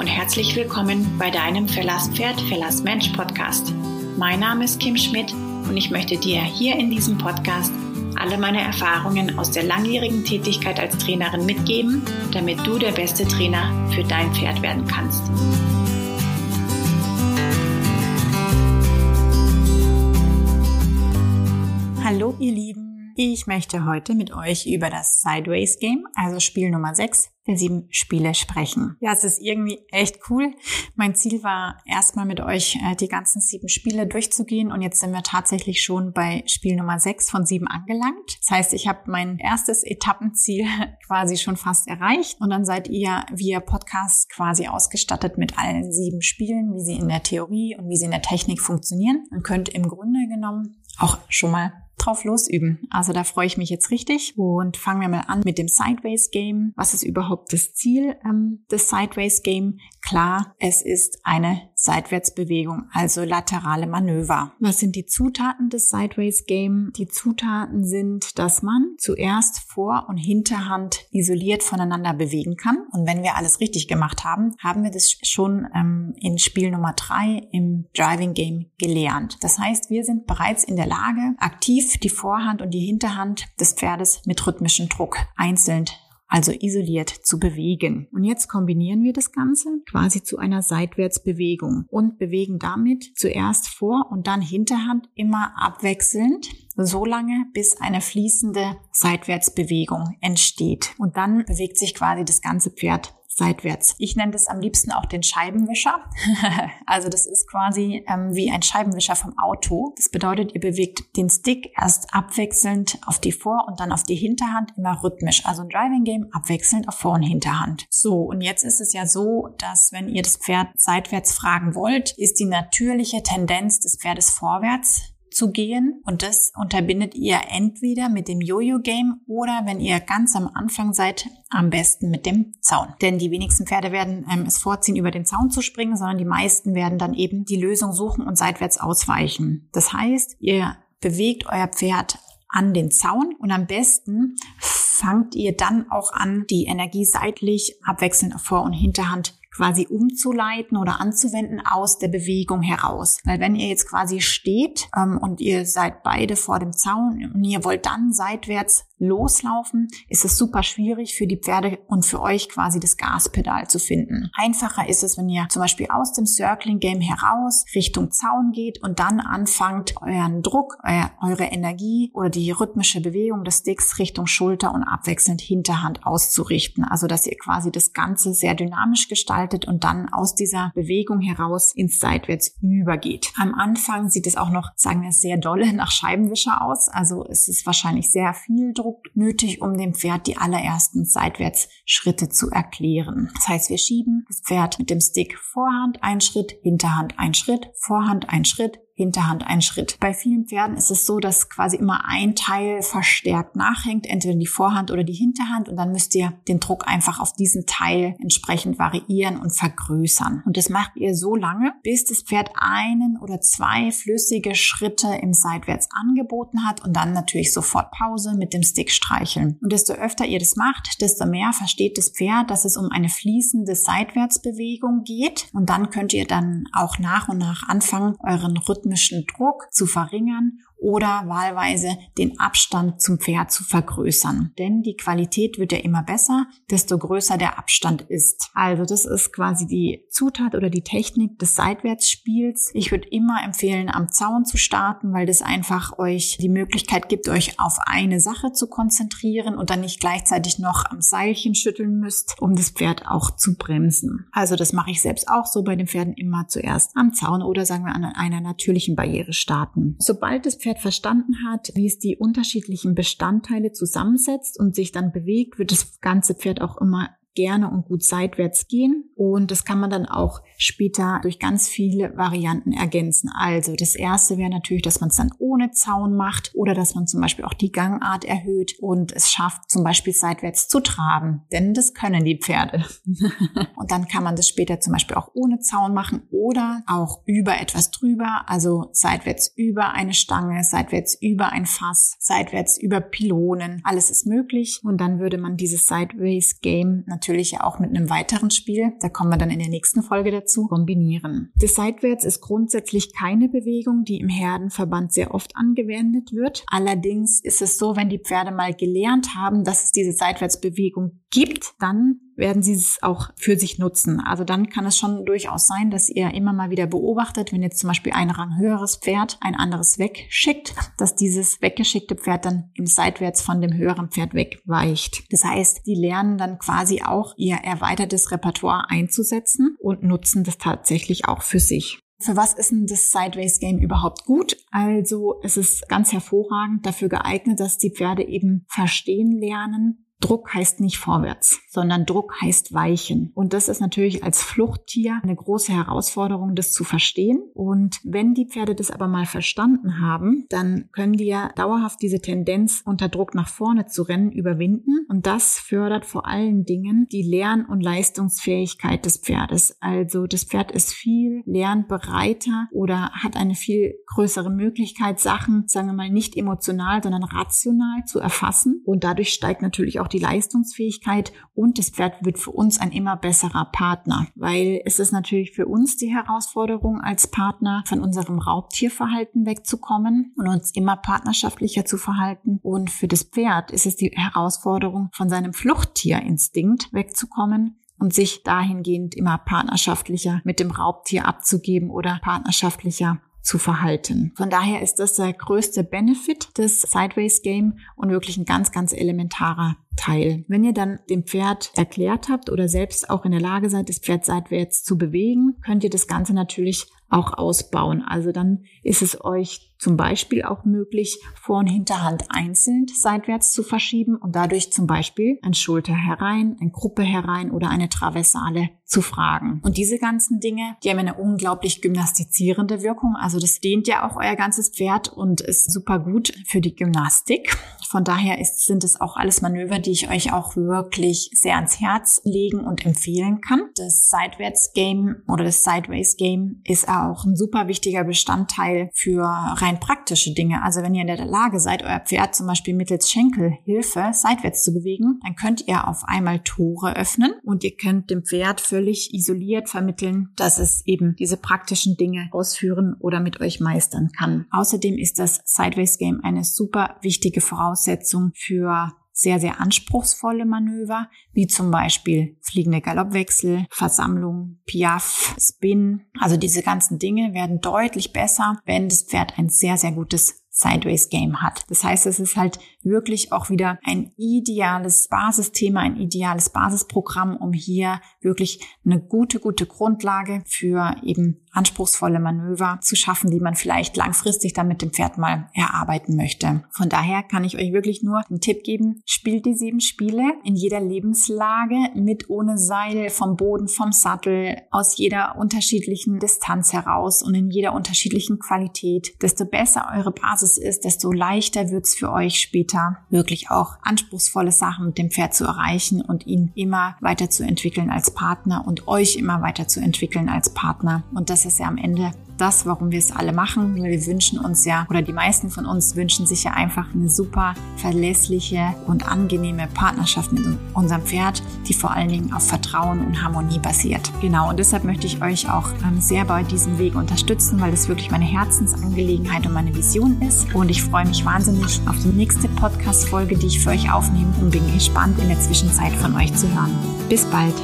und herzlich willkommen bei deinem Verlass Pferd, Verlass Mensch Podcast. Mein Name ist Kim Schmidt und ich möchte dir hier in diesem Podcast alle meine Erfahrungen aus der langjährigen Tätigkeit als Trainerin mitgeben, damit du der beste Trainer für dein Pferd werden kannst. Hallo ihr Lieben. Ich möchte heute mit euch über das Sideways Game, also Spiel Nummer 6 der sieben Spiele sprechen. Ja, es ist irgendwie echt cool. Mein Ziel war erstmal mit euch äh, die ganzen sieben Spiele durchzugehen und jetzt sind wir tatsächlich schon bei Spiel Nummer 6 von sieben angelangt. Das heißt, ich habe mein erstes Etappenziel quasi schon fast erreicht und dann seid ihr via Podcast quasi ausgestattet mit allen sieben Spielen, wie sie in der Theorie und wie sie in der Technik funktionieren und könnt im Grunde genommen auch schon mal drauf losüben. Also da freue ich mich jetzt richtig und fangen wir mal an mit dem Sideways Game. Was ist überhaupt das Ziel ähm, des Sideways Game? Klar, es ist eine Seitwärtsbewegung, also laterale Manöver. Was sind die Zutaten des Sideways Game? Die Zutaten sind, dass man zuerst Vor- und Hinterhand isoliert voneinander bewegen kann. Und wenn wir alles richtig gemacht haben, haben wir das schon ähm, in Spiel Nummer drei im Driving Game gelernt. Das heißt, wir sind bereits in der Lage, aktiv die Vorhand und die Hinterhand des Pferdes mit rhythmischem Druck einzeln also isoliert zu bewegen. Und jetzt kombinieren wir das Ganze quasi zu einer Seitwärtsbewegung und bewegen damit zuerst Vor- und dann Hinterhand immer abwechselnd, so lange bis eine fließende Seitwärtsbewegung entsteht. Und dann bewegt sich quasi das ganze Pferd seitwärts. Ich nenne das am liebsten auch den Scheibenwischer. also das ist quasi ähm, wie ein Scheibenwischer vom Auto. Das bedeutet, ihr bewegt den Stick erst abwechselnd auf die Vor- und dann auf die Hinterhand, immer rhythmisch. Also ein Driving Game abwechselnd auf Vor- und Hinterhand. So, und jetzt ist es ja so, dass wenn ihr das Pferd seitwärts fragen wollt, ist die natürliche Tendenz des Pferdes vorwärts zu gehen. Und das unterbindet ihr entweder mit dem Jojo-Game oder wenn ihr ganz am Anfang seid, am besten mit dem Zaun. Denn die wenigsten Pferde werden ähm, es vorziehen, über den Zaun zu springen, sondern die meisten werden dann eben die Lösung suchen und seitwärts ausweichen. Das heißt, ihr bewegt euer Pferd an den Zaun und am besten fangt ihr dann auch an, die Energie seitlich abwechselnd Vor- und Hinterhand quasi umzuleiten oder anzuwenden aus der Bewegung heraus. Weil wenn ihr jetzt quasi steht ähm, und ihr seid beide vor dem Zaun und ihr wollt dann seitwärts loslaufen, ist es super schwierig für die Pferde und für euch quasi das Gaspedal zu finden. Einfacher ist es, wenn ihr zum Beispiel aus dem Circling Game heraus Richtung Zaun geht und dann anfangt, euren Druck, euer, eure Energie oder die rhythmische Bewegung des Sticks Richtung Schulter und abwechselnd Hinterhand auszurichten. Also, dass ihr quasi das Ganze sehr dynamisch gestaltet und dann aus dieser Bewegung heraus ins Seitwärts übergeht. Am Anfang sieht es auch noch, sagen wir, sehr dolle nach Scheibenwischer aus. Also, es ist wahrscheinlich sehr viel Druck Druck nötig, um dem Pferd die allerersten Seitwärtsschritte zu erklären. Das heißt, wir schieben das Pferd mit dem Stick Vorhand ein Schritt, Hinterhand ein Schritt, Vorhand ein Schritt, Hinterhand einen Schritt. Bei vielen Pferden ist es so, dass quasi immer ein Teil verstärkt nachhängt, entweder die Vorhand oder die Hinterhand und dann müsst ihr den Druck einfach auf diesen Teil entsprechend variieren und vergrößern. Und das macht ihr so lange, bis das Pferd einen oder zwei flüssige Schritte im Seitwärts angeboten hat und dann natürlich sofort Pause mit dem Stick streicheln. Und desto öfter ihr das macht, desto mehr versteht das Pferd, dass es um eine fließende Seitwärtsbewegung geht und dann könnt ihr dann auch nach und nach anfangen, euren Rhythmus rhythmischen Druck zu verringern oder wahlweise den Abstand zum Pferd zu vergrößern. Denn die Qualität wird ja immer besser, desto größer der Abstand ist. Also das ist quasi die Zutat oder die Technik des Seitwärtsspiels. Ich würde immer empfehlen, am Zaun zu starten, weil das einfach euch die Möglichkeit gibt, euch auf eine Sache zu konzentrieren und dann nicht gleichzeitig noch am Seilchen schütteln müsst, um das Pferd auch zu bremsen. Also das mache ich selbst auch so bei den Pferden immer zuerst am Zaun oder sagen wir an einer natürlichen Barriere starten. Sobald das Pferd Pferd verstanden hat, wie es die unterschiedlichen Bestandteile zusammensetzt und sich dann bewegt, wird das ganze Pferd auch immer gerne und gut seitwärts gehen. Und das kann man dann auch später durch ganz viele Varianten ergänzen. Also das erste wäre natürlich, dass man es dann ohne Zaun macht oder dass man zum Beispiel auch die Gangart erhöht und es schafft, zum Beispiel seitwärts zu traben. Denn das können die Pferde. und dann kann man das später zum Beispiel auch ohne Zaun machen oder auch über etwas drüber. Also seitwärts über eine Stange, seitwärts über ein Fass, seitwärts über Pylonen. Alles ist möglich. Und dann würde man dieses Sideways Game natürlich auch mit einem weiteren Spiel, da kommen wir dann in der nächsten Folge dazu, kombinieren. Das Seitwärts ist grundsätzlich keine Bewegung, die im Herdenverband sehr oft angewendet wird. Allerdings ist es so, wenn die Pferde mal gelernt haben, dass es diese Seitwärtsbewegung gibt, dann werden sie es auch für sich nutzen. Also dann kann es schon durchaus sein, dass ihr immer mal wieder beobachtet, wenn jetzt zum Beispiel ein Rang höheres Pferd ein anderes wegschickt, dass dieses weggeschickte Pferd dann im Seitwärts von dem höheren Pferd wegweicht. Das heißt, die lernen dann quasi auch ihr erweitertes Repertoire einzusetzen und nutzen das tatsächlich auch für sich. Für was ist denn das Sideways Game überhaupt gut? Also es ist ganz hervorragend dafür geeignet, dass die Pferde eben verstehen lernen, Druck heißt nicht vorwärts, sondern Druck heißt weichen. Und das ist natürlich als Fluchttier eine große Herausforderung, das zu verstehen. Und wenn die Pferde das aber mal verstanden haben, dann können die ja dauerhaft diese Tendenz, unter Druck nach vorne zu rennen, überwinden. Und das fördert vor allen Dingen die Lern- und Leistungsfähigkeit des Pferdes. Also das Pferd ist viel lernbereiter oder hat eine viel größere Möglichkeit, Sachen, sagen wir mal, nicht emotional, sondern rational zu erfassen. Und dadurch steigt natürlich auch die Leistungsfähigkeit und das Pferd wird für uns ein immer besserer Partner, weil es ist natürlich für uns die Herausforderung als Partner von unserem Raubtierverhalten wegzukommen und uns immer partnerschaftlicher zu verhalten und für das Pferd ist es die Herausforderung von seinem Fluchttierinstinkt wegzukommen und sich dahingehend immer partnerschaftlicher mit dem Raubtier abzugeben oder partnerschaftlicher zu verhalten. Von daher ist das der größte Benefit des Sideways Game und wirklich ein ganz, ganz elementarer Teil. Wenn ihr dann dem Pferd erklärt habt oder selbst auch in der Lage seid, das Pferd seitwärts zu bewegen, könnt ihr das Ganze natürlich auch ausbauen. Also dann ist es euch zum Beispiel auch möglich, Vor- und Hinterhand einzeln seitwärts zu verschieben und dadurch zum Beispiel ein Schulter herein, ein Gruppe herein oder eine Traversale zu fragen. Und diese ganzen Dinge, die haben eine unglaublich gymnastizierende Wirkung. Also das dehnt ja auch euer ganzes Pferd und ist super gut für die Gymnastik. Von daher ist, sind es auch alles Manöver, die ich euch auch wirklich sehr ans Herz legen und empfehlen kann. Das Seitwärts-Game oder das Sideways-Game ist auch ein super wichtiger Bestandteil für rein praktische Dinge. Also wenn ihr in der Lage seid, euer Pferd zum Beispiel mittels Schenkelhilfe seitwärts zu bewegen, dann könnt ihr auf einmal Tore öffnen und ihr könnt dem Pferd völlig isoliert vermitteln, dass es eben diese praktischen Dinge ausführen oder mit euch meistern kann. Außerdem ist das Sideways-Game eine super wichtige Voraussetzung für sehr, sehr anspruchsvolle Manöver, wie zum Beispiel fliegende Galoppwechsel, Versammlung, Piaf, Spin. Also diese ganzen Dinge werden deutlich besser, wenn das Pferd ein sehr, sehr gutes Sideways Game hat. Das heißt, es ist halt wirklich auch wieder ein ideales Basisthema, ein ideales Basisprogramm, um hier wirklich eine gute, gute Grundlage für eben anspruchsvolle Manöver zu schaffen, die man vielleicht langfristig dann mit dem Pferd mal erarbeiten möchte. Von daher kann ich euch wirklich nur einen Tipp geben, spielt die sieben Spiele in jeder Lebenslage mit ohne Seil, vom Boden, vom Sattel, aus jeder unterschiedlichen Distanz heraus und in jeder unterschiedlichen Qualität. Desto besser eure Basis ist, desto leichter wird es für euch später wirklich auch anspruchsvolle Sachen mit dem Pferd zu erreichen und ihn immer weiterzuentwickeln als Partner und euch immer weiterzuentwickeln als Partner. Und das das ist ja am Ende das, warum wir es alle machen. Wir wünschen uns ja, oder die meisten von uns wünschen sich ja einfach eine super verlässliche und angenehme Partnerschaft mit unserem Pferd, die vor allen Dingen auf Vertrauen und Harmonie basiert. Genau, und deshalb möchte ich euch auch ähm, sehr bei diesem Weg unterstützen, weil es wirklich meine Herzensangelegenheit und meine Vision ist. Und ich freue mich wahnsinnig auf die nächste Podcast-Folge, die ich für euch aufnehme und bin gespannt, in der Zwischenzeit von euch zu hören. Bis bald!